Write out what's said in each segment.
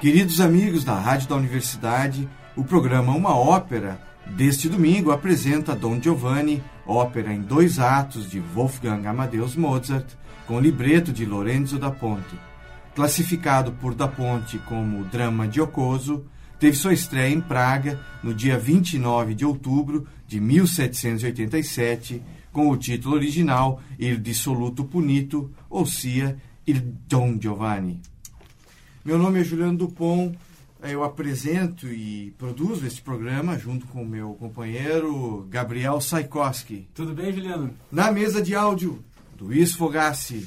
Queridos amigos da Rádio da Universidade, o programa Uma Ópera deste domingo apresenta Don Giovanni, ópera em dois atos de Wolfgang Amadeus Mozart, com libreto de Lorenzo da Ponte. Classificado por da Ponte como drama giocoso, teve sua estreia em Praga no dia 29 de outubro de 1787, com o título original Il Dissoluto Punito, ou sia, Il Don Giovanni. Meu nome é Juliano Dupont, eu apresento e produzo este programa junto com o meu companheiro Gabriel Saikoski. Tudo bem, Juliano? Na mesa de áudio, Luiz Fogassi.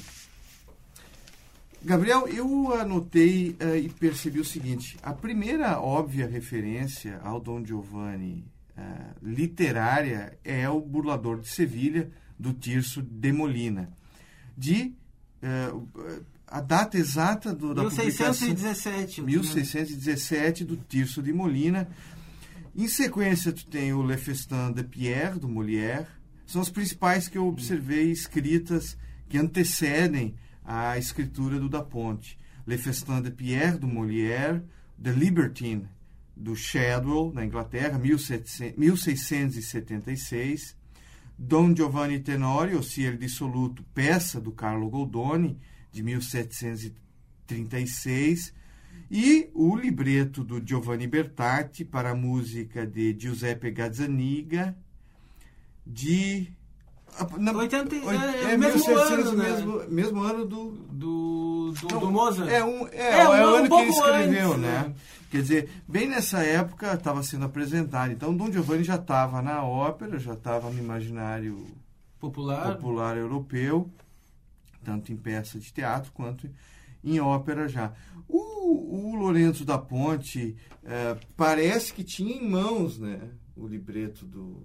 Gabriel, eu anotei uh, e percebi o seguinte: a primeira óbvia referência ao Dom Giovanni uh, literária é o Burlador de Sevilha, do Tirso de Molina. De. Uh, a data exata do, da 1617. publicação... 1617, do Tirso de Molina. Em sequência, tu tem o Le Festin de Pierre, do Molière. São as principais que eu observei escritas que antecedem a escritura do Da Ponte. Le Festin de Pierre, do Molière. The Libertine, do Shadwell, na Inglaterra, 1700, 1676. Dom Giovanni Tenori, O Cielo Dissoluto, peça do Carlo Goldoni, de 1736, e o libreto do Giovanni Bertatti para a música de Giuseppe Gazzaniga, de. Na, 80, é, é mesmo 1700, ano, né? mesmo, mesmo ano do. Do, do, Não, do Mozart. É, um, é, é, é um, o ano um que ele escreveu, antes, né? né? Quer dizer, bem nessa época estava sendo apresentado. Então, Dom Giovanni já estava na ópera, já estava no imaginário popular, popular europeu tanto em peça de teatro quanto em ópera já. O, o Lourenço da Ponte é, parece que tinha em mãos né, o libreto do,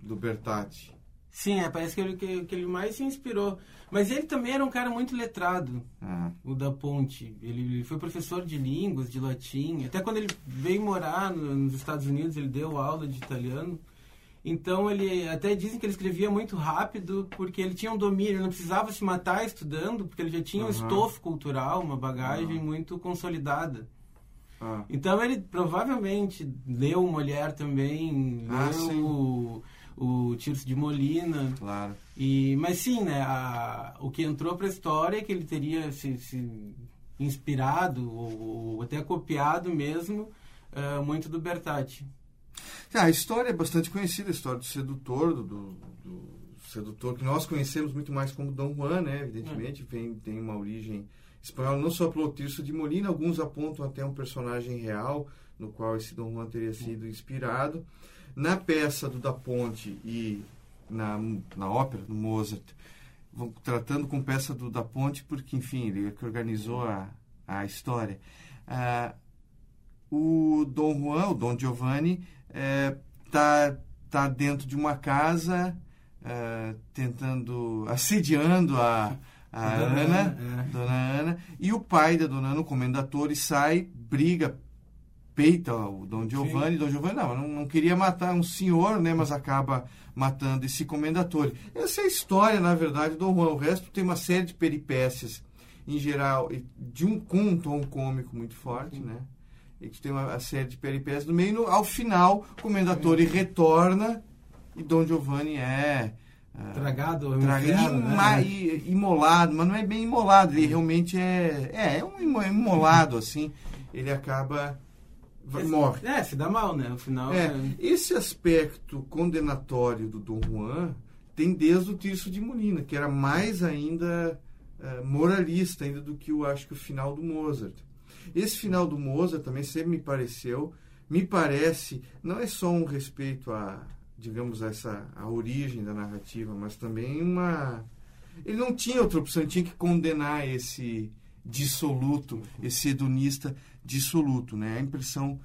do Bertatti. Sim, é, parece que ele, que, que, ele mais se inspirou. Mas ele também era um cara muito letrado, ah. o da Ponte. Ele foi professor de línguas, de latim. Até quando ele veio morar no, nos Estados Unidos, ele deu aula de italiano. Então ele até dizem que ele escrevia muito rápido porque ele tinha um domínio, ele não precisava se matar estudando, porque ele já tinha uhum. um estofo cultural, uma bagagem uhum. muito consolidada. Uhum. Então ele provavelmente leu Mulher também, ah, leu o, o Tirso de Molina. Claro. E, mas sim, né, a, o que entrou para a história é que ele teria se, se inspirado ou, ou, até copiado mesmo uh, muito do Bertatti. Ah, a história é bastante conhecida, a história do sedutor, do, do, do, sedutor que nós conhecemos muito mais como Dom Juan, né? Evidentemente, vem, tem uma origem espanhola, não só pelo Tirso de Molina, alguns apontam até um personagem real no qual esse Dom Juan teria sido inspirado. Na peça do Da Ponte e na, na ópera do Mozart, vão tratando com peça do Da Ponte, porque, enfim, ele é que organizou a, a história. Ah, o Dom Juan, o Dom Giovanni, é, tá, tá dentro de uma casa é, tentando assediando a, a Ana, Ana é. Dona Ana, e o pai da Dona Ana, o comendatore, sai, briga, peita o Dom Giovanni. Sim. Dom Giovanni não, não, queria matar um senhor, né, mas acaba matando esse comendatore. Essa é a história, na verdade, do Dom Juan. O resto tem uma série de peripécias, em geral, de um, com um tom cômico muito forte, né? E que tem uma série de peripécias no meio. No, ao final, o Comendatore retorna e Dom Giovanni é. Uh, Tragado, tragado né? imolado, mas não é bem imolado, ele realmente é. É, é um imolado, assim. Ele acaba. Esse, morre. É, se dá mal, né? No final. É, é... Esse aspecto condenatório do Dom Juan tem desde o Tirso de Molina, que era mais ainda uh, moralista ainda do que eu acho que o final do Mozart. Esse final do Mozart também sempre me pareceu, me parece, não é só um respeito a, digamos, a essa a origem da narrativa, mas também uma ele não tinha outra opção, ele tinha que condenar esse dissoluto, esse hedonista dissoluto, né? A impressão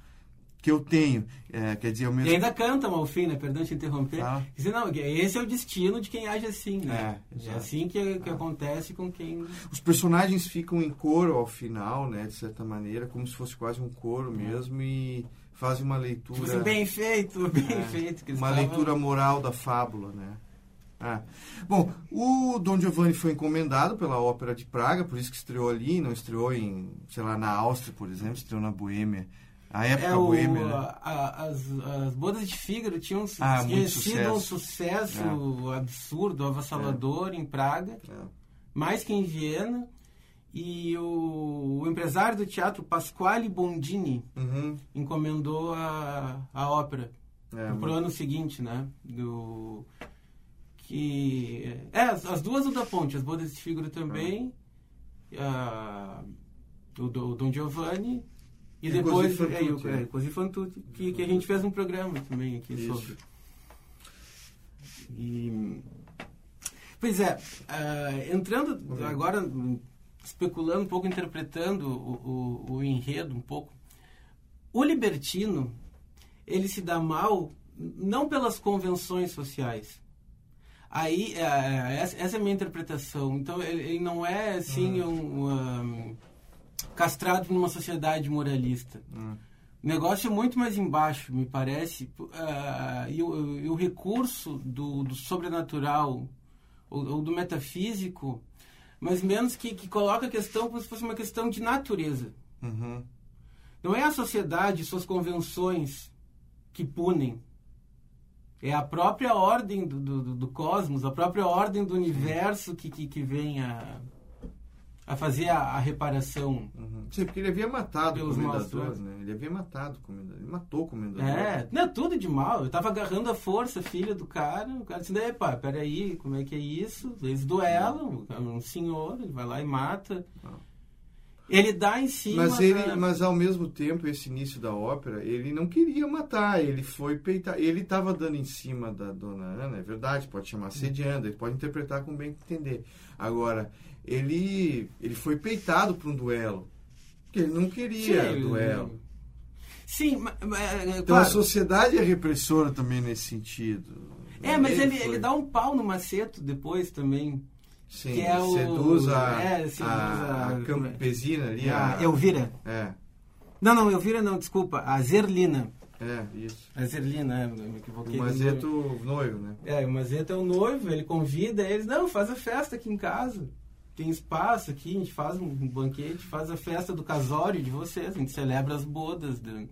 que eu tenho. É, quer dizer, eu mesmo... E ainda cantam ao fim, né? Perdão te interromper. Ah. Não, esse é o destino de quem age assim, né? É, é assim que, que ah. acontece com quem... Os personagens ficam em coro ao final, né? De certa maneira, como se fosse quase um coro é. mesmo e fazem uma leitura... Tipo assim, bem feito, bem é, feito. uma leitura moral da fábula, né? Ah. Bom, o Dom Giovanni foi encomendado pela Ópera de Praga, por isso que estreou ali, não estreou em, sei lá, na Áustria, por exemplo, estreou na Boêmia. A época é o, boêmia, né? a, as, as bodas de Fígaro tinham, ah, sido um sucesso é. absurdo, avassalador é. em Praga, é. mais que em Viena. E o, o, empresário do teatro, Pasquale Bondini, uhum. encomendou a, a ópera é, pro ano seguinte, né? Do, que é as, as duas o da Ponte, as bodas de Fígaro também, uhum. o, do, o Dom Giovanni e, e depois é, o, é, fan tutti, que, que a gente fez um programa também aqui Isso. sobre. E, pois é, uh, entrando uhum. agora, especulando um pouco, interpretando o, o, o enredo um pouco, o libertino, ele se dá mal não pelas convenções sociais, Aí, é, é, essa, é a minha interpretação. Então, ele, ele não é, assim, uhum. um, um, castrado numa sociedade moralista. Uhum. O negócio é muito mais embaixo, me parece. Uh, e, o, e, o, recurso do, do sobrenatural ou, ou, do metafísico, mas menos que, que coloca a questão como se fosse uma questão de natureza. Uhum. Não é a sociedade, suas convenções que punem é a própria ordem do, do, do cosmos, a própria ordem do universo que, que, que vem a, a fazer a, a reparação. Uhum. Sim, porque ele havia matado o comendador, né? Ele havia matado o comendador, ele matou o comendador. É, não, tudo de mal. Eu tava agarrando a força, filha do cara, o cara disse, pá, peraí, como é que é isso? Eles duelam, um senhor, ele vai lá e mata. Ah. Ele dá em cima. Mas, ele, da... mas ao mesmo tempo, esse início da ópera, ele não queria matar, ele foi peitar. Ele estava dando em cima da dona Ana, é verdade, pode chamar sediando, ele pode interpretar como bem entender. Agora, ele, ele foi peitado para um duelo, porque ele não queria Sim, duelo. Sim, mas, é, então claro. a sociedade é repressora também nesse sentido. É, mas ele, ele, ele dá um pau no maceto depois também. Sim, que é o, seduz a, é, seduz a, a campesina ali. A, a Elvira. É. Não, não, Elvira não, desculpa. A Zerlina. É, isso. A Zerlina, é, me equivoquei. O Mazeto noivo, né? É, o Mazeto é o noivo, ele convida eles, não, faz a festa aqui em casa. Tem espaço aqui, a gente faz um banquete, faz a festa do casório de vocês, a gente celebra as bodas do,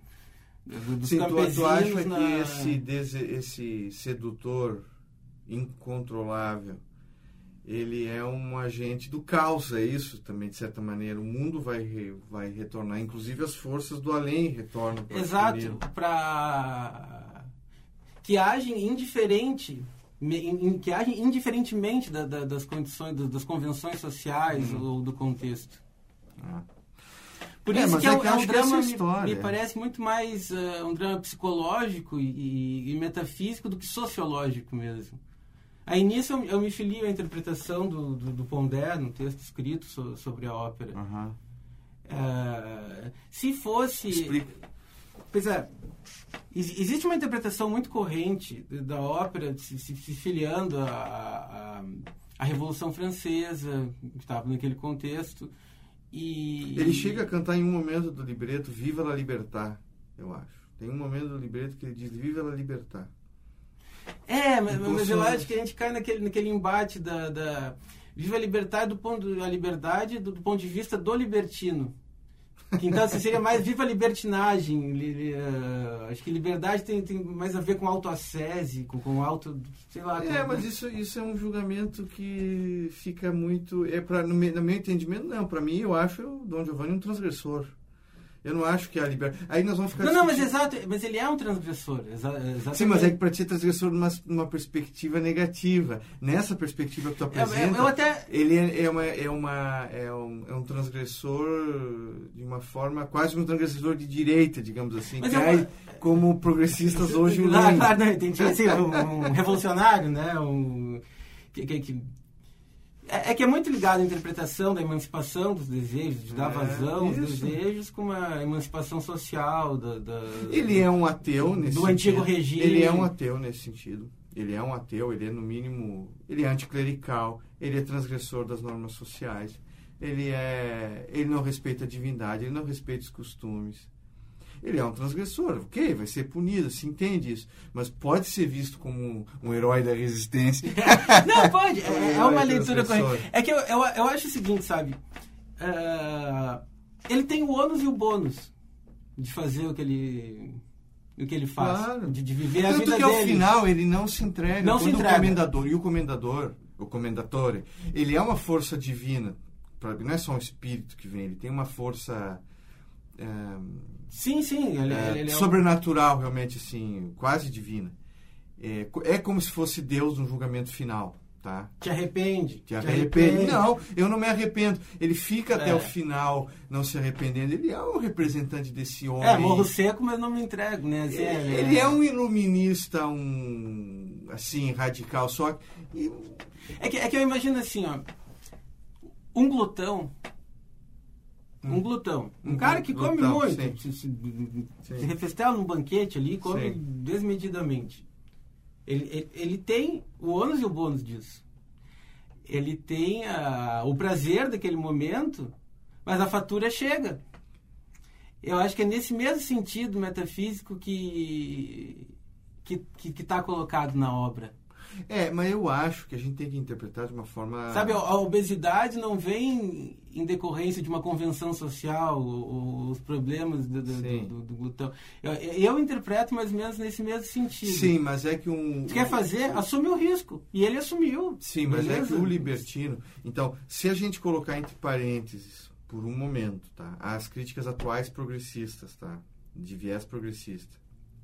do, dos Sim, campesinos. Tu, tu acha na... que esse, esse sedutor incontrolável ele é um agente do caos, é isso também, de certa maneira. O mundo vai, re, vai retornar, inclusive as forças do além retornam para Exato, para que agem indiferente, que agem indiferentemente da, da, das condições, das convenções sociais uhum. ou do contexto. Ah. Por é, isso que é, é, é um drama, me, me, parece muito mais uh, um drama psicológico e, e metafísico do que sociológico mesmo. Aí nisso eu, eu me filio à interpretação do, do, do Pondé, no texto escrito so, sobre a ópera. Uhum. Uh, se fosse. Explica. Pois é. Existe uma interpretação muito corrente da ópera se, se, se filiando à, à, Revolução Francesa, que estava naquele contexto. E, ele chega a cantar em um momento do libreto Viva la Libertad, eu acho. Tem um momento do libreto que ele diz Viva la Libertad. É, mas, mas eu acho que a gente cai naquele, naquele embate da, da viva a liberdade do ponto a liberdade do, do ponto de vista do libertino. Então assim, seria mais viva a libertinagem. Li, uh, acho que liberdade tem, tem mais a ver com autoassese, com, com auto, sei lá. É, mas isso, isso é um julgamento que fica muito, é para no, no meu entendimento não. Para mim eu acho o Dom Giovanni um transgressor. Eu não acho que a liberdade. Aí nós vamos ficar. Não, não, mas exato, mas ele é um transgressor. Exa exatamente. Sim, mas é que para ti é transgressor numa, numa perspectiva negativa. Nessa perspectiva que tu apresenta, eu, eu, até... ele é, é, uma, é, uma, é, um, é um transgressor de uma forma, quase um transgressor de direita, digamos assim. Mas que eu... é como progressistas hoje o Ah, claro, não, entendi. Assim, um, um revolucionário, né? Um, que, que, que é, é, que é muito ligado à interpretação da emancipação dos desejos, de dar é, vazão aos desejos com uma emancipação social. Da, da, ele é um ateu nesse Do sentido. antigo regime. Ele é um ateu nesse sentido. Ele é um ateu, ele é no mínimo, ele é anticlerical, ele é transgressor das normas sociais, ele é, ele não respeita a divindade, ele não respeita os costumes. Ele é um transgressor, ok, vai ser punido, se entende isso, mas pode ser visto como um, herói da resistência. Não, pode, é, é uma leitura correta. É que eu, eu, eu, acho o seguinte, sabe, uh, ele tem o ônus e o bônus de fazer o que ele o que ele faz, claro. de, de viver Tanto a vida que ao final ele não se entrega. Não Quando se entrega. o comendador e o comendador, o comendatore, ele é uma força divina. Não é só um espírito que vem, ele tem uma força é, sim, sim, ele, é, ele é sobrenatural, realmente assim, quase divina. É, é como se fosse Deus no julgamento final. Tá? Te arrepende. Te arrepende. arrepende. Não, eu não me arrependo. Ele fica até é. o final não se arrependendo. Ele é um representante desse homem. É, morro seco, mas não me entrego, né? Assim, ele, ele é um iluminista, um assim, radical, só que. É que, é que eu imagino assim, ó. Um glutão. Um hum. glutão. Um, um cara que glutão, come muito. Sim. Se, se, se refestela num banquete ali, come sim. desmedidamente. Ele, ele, ele, tem o ônus e o bônus disso. Ele tem a, o prazer daquele momento, mas a fatura chega. Eu acho que é nesse mesmo sentido metafísico que que está colocado na obra. É, mas eu acho que a gente tem que interpretar de uma forma. Sabe, a obesidade não vem em decorrência de uma convenção social, os problemas do, do, do, do glutão. Eu, eu, interpreto mais ou menos nesse mesmo sentido. Sim, mas é que um. Se quer fazer, assume o risco. E ele assumiu. Sim, mas beleza? é que o libertino. Então, se a gente colocar entre parênteses, por um momento, tá? As críticas atuais progressistas, tá? De viés progressista.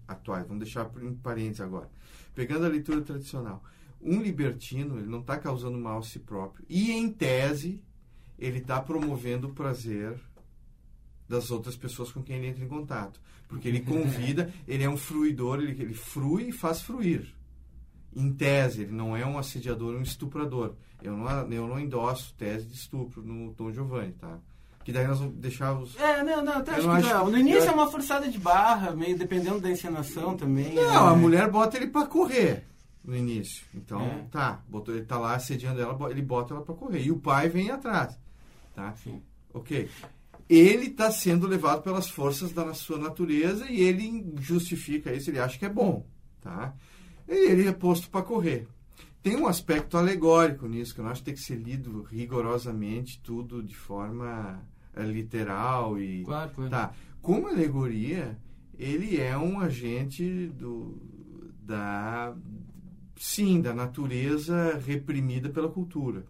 Atuais, vamos deixar em parênteses agora pegando a leitura tradicional, um libertino ele não está causando mal a si próprio e em tese ele está promovendo o prazer das outras pessoas com quem ele entra em contato, porque ele convida, ele é um fruidor, ele, ele frui e faz fruir. Em tese, ele não é um assediador, um estuprador. Eu não, eu não endosso tese de estupro no Tom Giovanni, tá? Que daí nós vamos deixar os. É, não, não, até acho não que acho, não. No início eu... é uma forçada de barra, meio dependendo da encenação também. Não, né? a mulher bota ele para correr no início. Então, é. tá, botou, ele tá lá assediando ela, ele bota ela para correr. E o pai vem atrás. Tá? Sim. Ok. Ele está sendo levado pelas forças da sua natureza e ele justifica isso, ele acha que é bom. Tá? E ele é posto para correr. Tem um aspecto alegórico nisso, que eu acho que tem que ser lido rigorosamente, tudo de forma é literal e claro, claro. tá. Como alegoria ele é um agente do da sim da natureza reprimida pela cultura.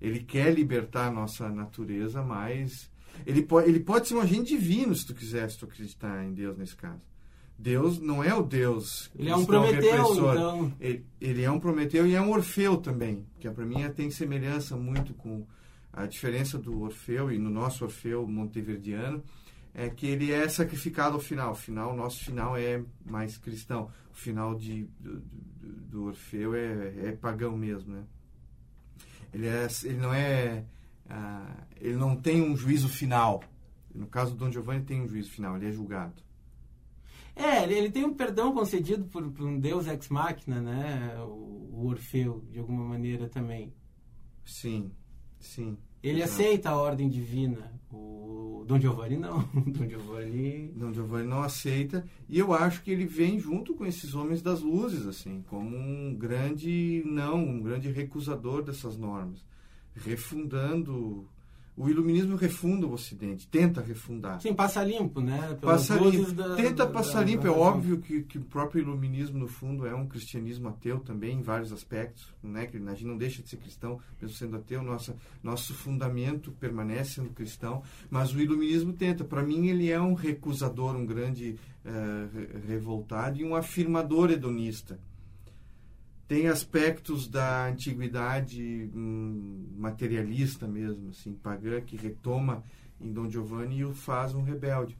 Ele quer libertar a nossa natureza mas ele pode ele pode ser um agente divino se tu quiser se tu acreditar em Deus nesse caso. Deus não é o Deus ele é um Prometeu então. Ele, ele é um Prometeu e é um Orfeu também que para mim tem semelhança muito com a diferença do Orfeu e no nosso Orfeu monteverdiano é que ele é sacrificado ao final. O final, nosso final é mais cristão. O final de, do, do Orfeu é, é, pagão mesmo, né? Ele, é, ele não é... Ah, ele não tem um juízo final. No caso do Dom Giovanni tem um juízo final, ele é julgado. É, ele, ele tem um perdão concedido por, por um deus ex-máquina, né? O, o Orfeu, de alguma maneira também. Sim, sim. Ele aceita a ordem divina. O Dom Giovanni não. Dom Giovanni... Dom Giovanni não aceita. E eu acho que ele vem junto com esses homens das luzes, assim, como um grande não, um grande recusador dessas normas. Refundando o iluminismo refunda o Ocidente, tenta refundar. Sim, passa limpo, né? Pelas passa limpo. Da, tenta da, passar da, limpo. é óbvio que, que o próprio iluminismo, no fundo, é um cristianismo ateu também, em vários aspectos. Né? Que a gente não deixa de ser cristão, mesmo sendo ateu. Nossa, nosso fundamento permanece sendo cristão. Mas o iluminismo tenta. Para mim, ele é um recusador, um grande uh, revoltado e um afirmador hedonista tem aspectos da antiguidade hum, materialista mesmo, assim, pagã, que retoma em Dom Giovanni e o faz um rebelde.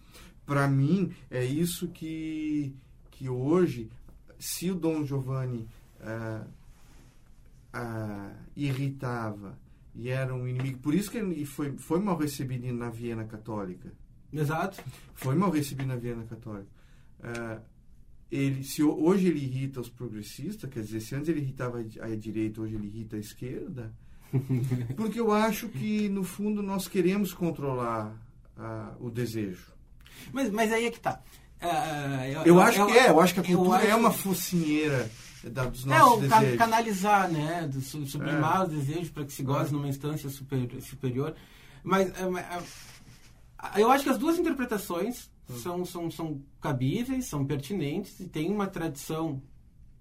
Para mim, é isso que, que hoje, se o Dom Giovanni ah, ah, irritava e era um inimigo, por isso que ele foi, foi mal recebido na Viena Católica. Exato. Foi mal recebido na Viena Católica. Ah, ele se hoje ele irrita os progressistas, quer dizer, se antes ele irritava a direita, hoje ele irrita a esquerda, porque eu acho que no fundo nós queremos controlar uh, o desejo. Mas, mas aí é que tá. Uh, eu, eu, acho eu, que é, eu acho que a cultura é uma focinheira da, dos nossos é, desejos. canalizar, né? Sublimar é. os desejos para que se goze é. numa instância super, superior. Mas eu acho que as duas interpretações. São, são, são cabíveis, são pertinentes e tem uma tradição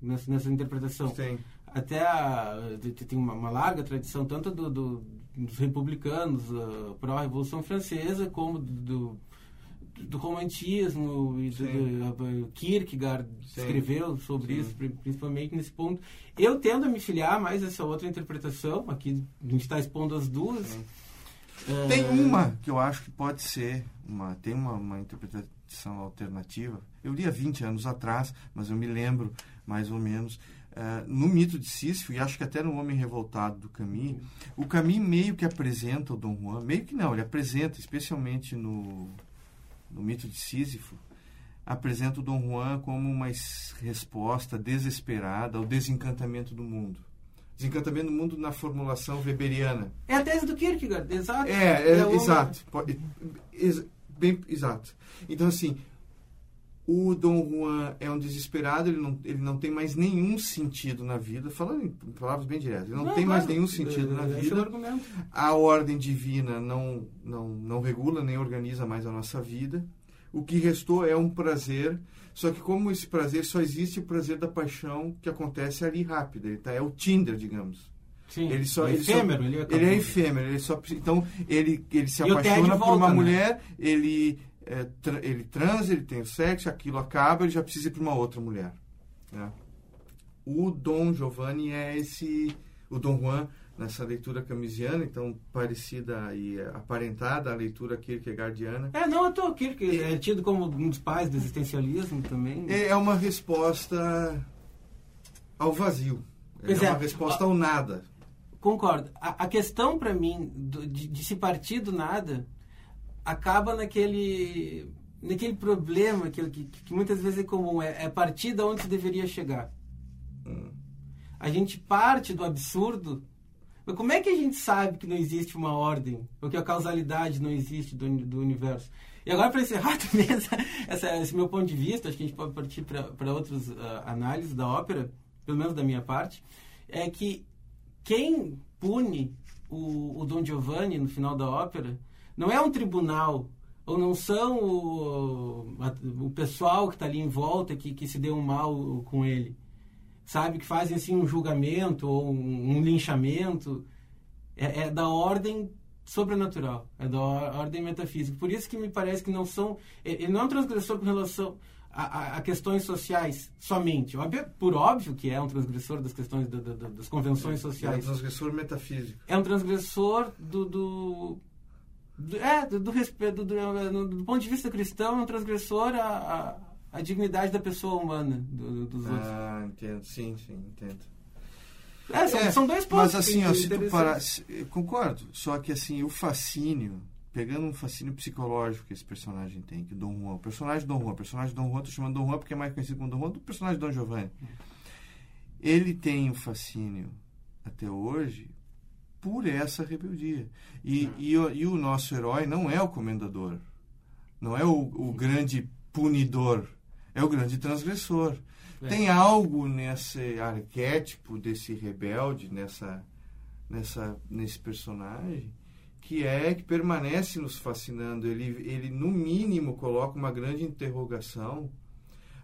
nessa, nessa interpretação. Sim. Até a, tem uma, uma, larga tradição, tanto do, do dos republicanos uh, pró-revolução francesa, como do, do romantismo e do, do, Kierkegaard Sim. escreveu sobre Sim. isso, principalmente nesse ponto. Eu tendo a me filiar mais essa outra interpretação, aqui a gente está expondo as duas. Tem uma que eu acho que pode ser, uma, tem uma, uma interpretação alternativa. Eu li há 20 anos atrás, mas eu me lembro mais ou menos Uh, no mito de Sísifo, e acho que até no Homem Revoltado do Camus, o Camus meio que apresenta o Dom Juan, meio que não, ele apresenta, especialmente no, no mito de Sísifo, apresenta o Dom Juan como uma resposta desesperada ao desencantamento do mundo. Desencantamento do mundo na formulação weberiana. É a tese do Kierkegaard, exato. É, é, é exato. Pode, ex, bem, exato. Então, assim, o Dom Juan é um desesperado, ele não, ele não tem mais nenhum sentido na vida, falando em palavras bem diretas, ele não, não tem mais nenhum sentido na vida. É a ordem divina não, não, não regula nem organiza mais a nossa vida. O que restou é um prazer, só que como esse prazer só existe o prazer da paixão que acontece ali rápido, ele tá, é o Tinder, digamos. Sim, ele só, é ele efêmero, só, ele, ele, é efêmero, ele só então ele ele se apaixona por uma né? mulher, ele é, tra ele transa, ele tem sexo, aquilo acaba, ele já precisa ir para uma outra mulher. Né? O Dom Giovanni é esse, o Dom Juan, nessa leitura camisiana, então parecida e aparentada à leitura kierkegaardiana. É, não, eu tô Kierkegaard é tido como um dos pais do existencialismo também. É uma resposta ao vazio. É, é uma resposta ao nada. Concordo. A, a questão para mim do, de, de se partir do nada acaba naquele naquele problema que, que, que, muitas vezes é comum, é, é partir da onde se deveria chegar. Hum. A gente parte do absurdo, mas como é que a gente sabe que não existe uma ordem, ou que a causalidade não existe do, do universo? E agora, para encerrar também essa, essa, esse meu ponto de vista, acho que a gente pode partir para outras uh, análises da ópera, pelo menos da minha parte, é que quem pune o, o Don Giovanni no final da ópera não é um tribunal, ou não são o, o pessoal que está ali em volta que, que se deu um mal com ele. Sabe? Que fazem assim um julgamento ou um, um linchamento. É, é, da ordem sobrenatural, é da ordem metafísica. Por isso que me parece que não são. Ele não é um transgressor com relação a, a, a questões sociais somente. Por óbvio que é um transgressor das questões das convenções sociais. É um transgressor metafísico. É um transgressor do, do é, do, do respeito, do, do, do, ponto de vista cristão, é um transgressor à, a dignidade da pessoa humana, do, dos outros. Ah, entendo, sim, sim, entendo. É, são, é, são dois pontos. Mas assim, ó, se tu parar, concordo, só que assim, o fascínio, pegando um fascínio psicológico que esse personagem tem, que o Dom Juan, o personagem Dom Juan, o personagem Dom Juan, tô chamando Dom Juan porque é mais conhecido como Dom Juan, do personagem Dom Giovanni. Ele tem o fascínio até hoje por essa rebeldia. E, e, e, o nosso herói não é o comendador, não é o, o grande punidor, é o grande transgressor. É. Tem algo nesse arquétipo desse rebelde, nessa, nessa, nesse personagem, que é que permanece nos fascinando. Ele, ele, no mínimo, coloca uma grande interrogação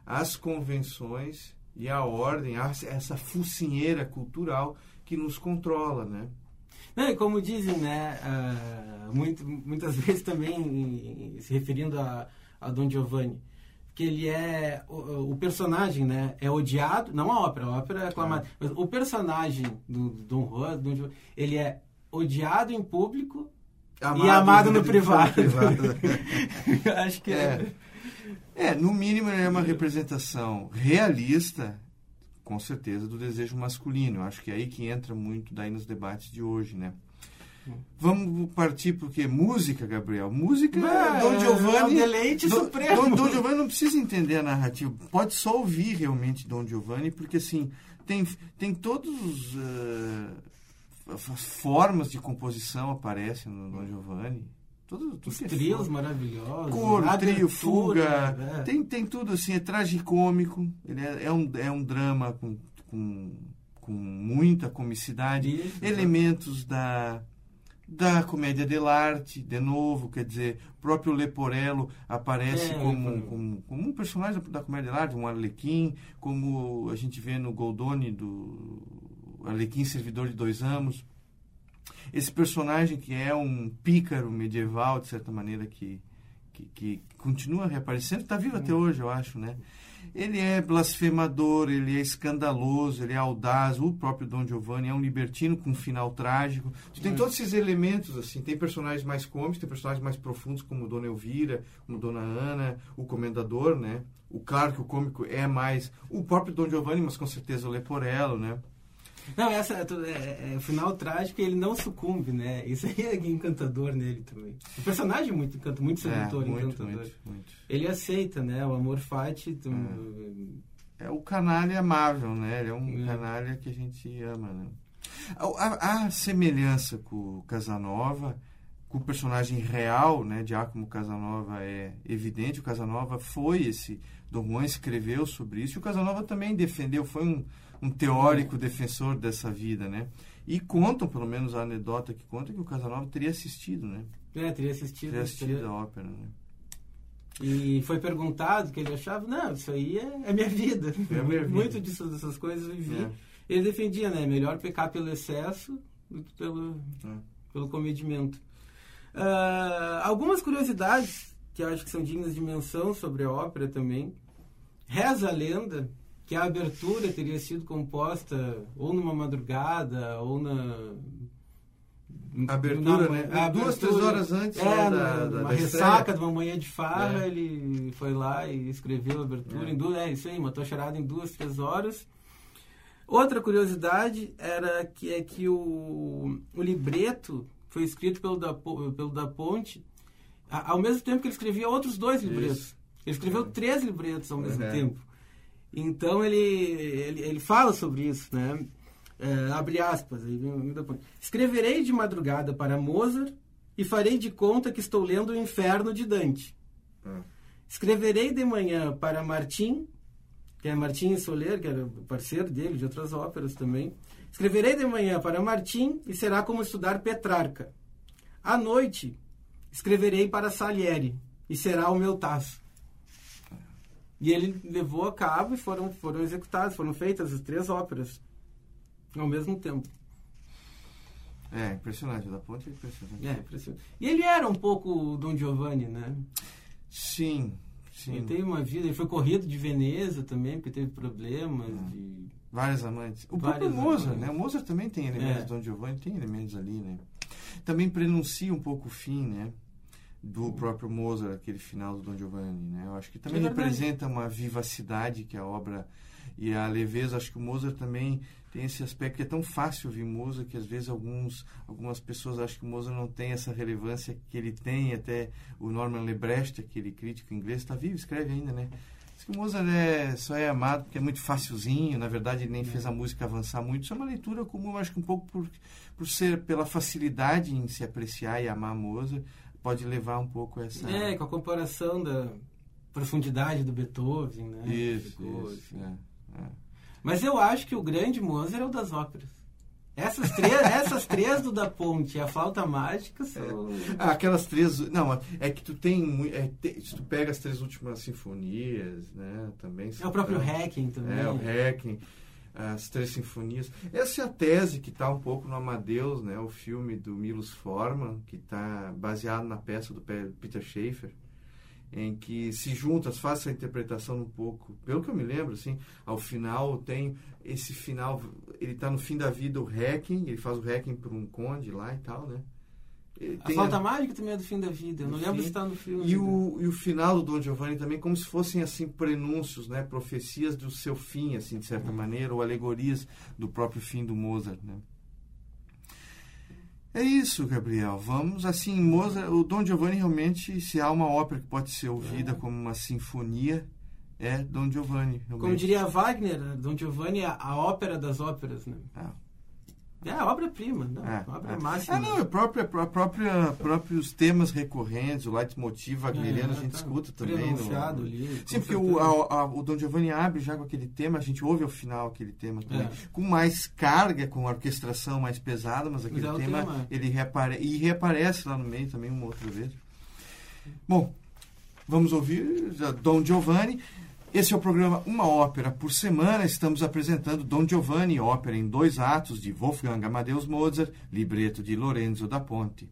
às convenções e à ordem, a essa focinheira cultural que nos controla, né? Não, e como dizem, né, uh, muito, muitas vezes também se referindo a, a Don Giovanni, que ele é o, o, personagem, né, é odiado, não a ópera, a ópera é aclamada, é. o personagem do, do Don Juan, ele é odiado em público amado, e amado no privado. privado. Acho que é. é. É, no mínimo é uma representação realista com certeza, do desejo masculino. Acho que é aí que entra muito daí nos debates de hoje, né? Vamos partir porque música, Gabriel. Música, é, Dom Giovanni. É um deleite Dom, supremo. Dom, Dom Giovanni não precisa entender a narrativa. Pode só ouvir realmente Dom Giovanni, porque assim, tem, tem todos uh, as formas de composição aparecem no Dom Giovanni. Todo, Os trios maravilhosos. Cor, trio, fuga. É. Tem, tem tudo assim, é tragicômico. Ele é, é, um, é um drama com, com, com muita comicidade. Isso, elementos da da comédia dell'arte, de novo, quer dizer, o próprio Leporello aparece é, como, como, como, um personagem da, comédia dell'arte, um arlequim, como a gente vê no Goldoni do Arlequim Servidor de Dois Amos. Esse personagem que é um pícaro medieval, de certa maneira, que, que, que continua reaparecendo, está vivo até hoje, eu acho, né? Ele é blasfemador, ele é escandaloso, ele é audaz. O próprio Dom Giovanni é um libertino com um final trágico. Tem todos esses elementos, assim. Tem personagens mais cômicos, tem personagens mais profundos, como Dona Elvira, como Dona Ana, o Comendador, né? O claro que o cômico é mais o próprio Dom Giovanni, mas com certeza o Leporello, né? Não, essa é, é, é, o final trágico e ele não sucumbe, né? Isso aí é encantador nele também. O personagem é muito encantador, muito sedutor, é, muito, encantador. Muito, muito. Ele aceita, né? O amor fati. É. é. o canalha amável, né? Ele é um canalha que a gente ama, né? A, a, a, semelhança com o Casanova, com o personagem real, né? Giacomo Casanova é evidente. O Casanova foi esse. Dom Juan escreveu sobre isso. E o Casanova também defendeu, foi um um teórico defensor dessa vida, né? E contam, pelo menos a anedota que conta, que o Casanova teria assistido, né? É, teria assistido. Teria assistido teria... a ópera, né? E foi perguntado que ele achava, não, isso aí é, é minha vida. É minha vida. Muito disso, dessas coisas eu vivi. É. Ele defendia, né? Melhor pecar pelo excesso do que pelo, é. pelo comedimento. Uh, algumas curiosidades que eu acho que são dignas de menção sobre a ópera também. Reza a lenda que a abertura teria sido composta ou numa madrugada ou na abertura, na, né? A Duas, três horas antes é, né, da, da, uma da ressaca de uma manhã de farra, é. ele foi lá e escreveu a abertura é. em duas, é isso aí, matou a charada em duas, três horas. Outra curiosidade era que é que o, o libreto foi escrito pelo da, pelo da Ponte ao mesmo tempo que ele escrevia outros dois libretos. Isso. Ele escreveu é. três libretos ao mesmo é. tempo. Então ele, ele, ele fala sobre isso, né? É, abre aspas, aí escreverei de madrugada para Mozart e farei de conta que estou lendo o Inferno de Dante. Hum. Escreverei de manhã para Martim, que é Martim Soler, que era parceiro dele de outras óperas também. Escreverei de manhã para Martim e será como estudar Petrarca. À noite, escreverei para Salieri e será o meu taço. E ele levou a cabo e foram, foram executadas, foram feitas as três óperas ao mesmo tempo. É, impressionante. Da Ponte é impressionante. É, impressionante. E ele era um pouco Dom Giovanni, né? Sim, sim. Ele teve uma vida, ele foi corrido de Veneza também, porque teve problemas é. de... Vários amantes. O próprio Mozart, né? O Mozart também tem elementos, é. Dom Giovanni tem elementos ali, né? Também prenuncia um pouco o fim, né? Do próprio Mozart, aquele final do Don Giovanni, né? Eu acho que também é representa uma vivacidade que a obra e a leveza. Acho que o Mozart também tem esse aspecto que é tão fácil ouvir Mozart que às vezes alguns, algumas pessoas acham que o Mozart não tem essa relevância que ele tem. Até o Norman Lebrecht, aquele crítico inglês, está vivo, escreve ainda, né? Diz que o Mozart é, só é amado porque é muito facilzinho. Na verdade, ele nem fez a é. música avançar muito. Isso é uma leitura comum, acho que um pouco por, por ser pela facilidade em se apreciar e amar Mozart pode levar um pouco essa. É, com a comparação da profundidade do Beethoven, né? Isso, Ficou, isso assim. é, é. Mas eu acho que o grande Mozart é o das óperas. Essas três, essas três do da Ponte e a flauta mágica são. É. Ah, aquelas três. Não, é que tu tem. É, te, se tu pega as três últimas sinfonias, né? Também. É o próprio Hacking também. É, o Hacking as três sinfonias. Essa é a tese que está um pouco no Amadeus, né, o filme do Milos Forman, que está baseado na peça do Peter Schaeffer, em que se juntas, faz essa interpretação um pouco, pelo que eu me lembro, assim, ao final tem esse final, ele está no fim da vida, o hacking, ele faz o hacking para um conde lá e tal, né? A falta a... mágica também é do fim da vida. Eu não lembro se está no filme. E o, e o final do Don Giovanni também, como se fossem assim prenúncios, né, profecias do seu fim, assim de certa uhum. maneira, ou alegorias do próprio fim do Mozart, né? É isso, Gabriel. Vamos assim, Mozart, o Don Giovanni realmente, se há uma ópera que pode ser ouvida é. como uma sinfonia, é Don Giovanni. Realmente. Como diria Wagner, Don Giovanni é a ópera das óperas, né? Ah. É, obra-prima, não, é, obra é. máxima. Ah, não, é própria, a própria, próprios temas recorrentes, o leitmotiv wagneriano é, a gente tá escuta também. No, ali, sim, porque o, a, a, o Don Giovanni abre já com aquele tema, a gente ouve ao final aquele tema também, é. com mais carga, com orquestração mais pesada, mas aquele mas é tema, tema, ele reapare e reaparece lá no meio também uma outra vez. Bom, vamos ouvir Don Giovanni. Esse é o programa Uma Ópera por Semana. Estamos apresentando Don Giovanni, ópera em dois atos de Wolfgang Amadeus Mozart, libreto de Lorenzo da Ponte.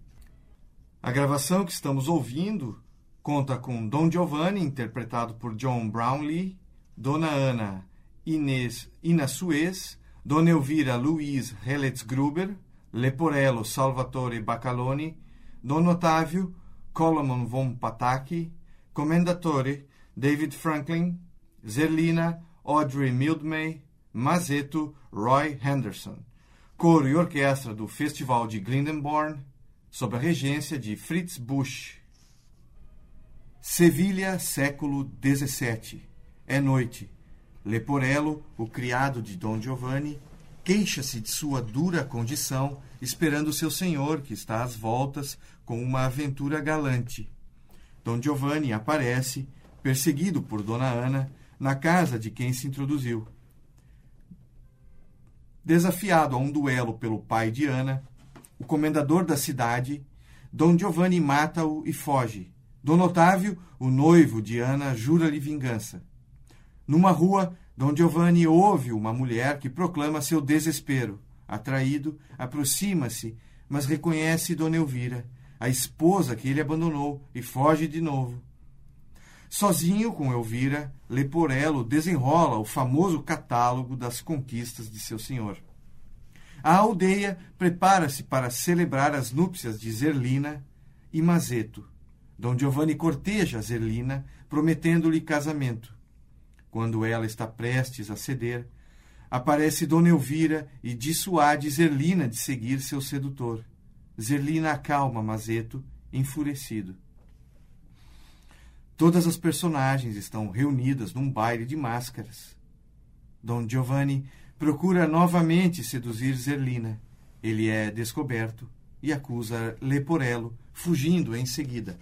A gravação que estamos ouvindo conta com Don Giovanni, interpretado por John Brownlee, Dona Ana Inês Ina Suez, Dona Elvira Luiz Helitz Gruber, Leporello Salvatore Baccaloni, Don Otávio Colomon von Pataki, Commendatore David Franklin, Zerlina, Audrey Mildmay, Mazeto, Roy Henderson. Coro e orquestra do Festival de Glyndebourne, sob a regência de Fritz Busch. Sevilha, século XVII. É noite. Leporello, o criado de Dom Giovanni, queixa-se de sua dura condição, esperando seu senhor, que está às voltas, com uma aventura galante. Dom Giovanni aparece, perseguido por Dona Ana, na casa de quem se introduziu. Desafiado a um duelo pelo pai de Ana, o comendador da cidade, Dom Giovanni mata-o e foge. Dom Otávio, o noivo de Ana, jura-lhe vingança. Numa rua, Dom Giovanni ouve uma mulher que proclama seu desespero. Atraído, aproxima-se, mas reconhece Dona Elvira, a esposa que ele abandonou, e foge de novo. Sozinho com Elvira, Leporello desenrola o famoso catálogo das conquistas de seu senhor. A aldeia prepara-se para celebrar as núpcias de Zerlina e Mazeto. Dom Giovanni corteja Zerlina, prometendo-lhe casamento. Quando ela está prestes a ceder, aparece Dona Elvira e dissuade Zerlina de seguir seu sedutor. Zerlina acalma Mazeto, enfurecido. Todas as personagens estão reunidas num baile de máscaras. Don Giovanni procura novamente seduzir Zerlina. Ele é descoberto e acusa Leporello, fugindo em seguida.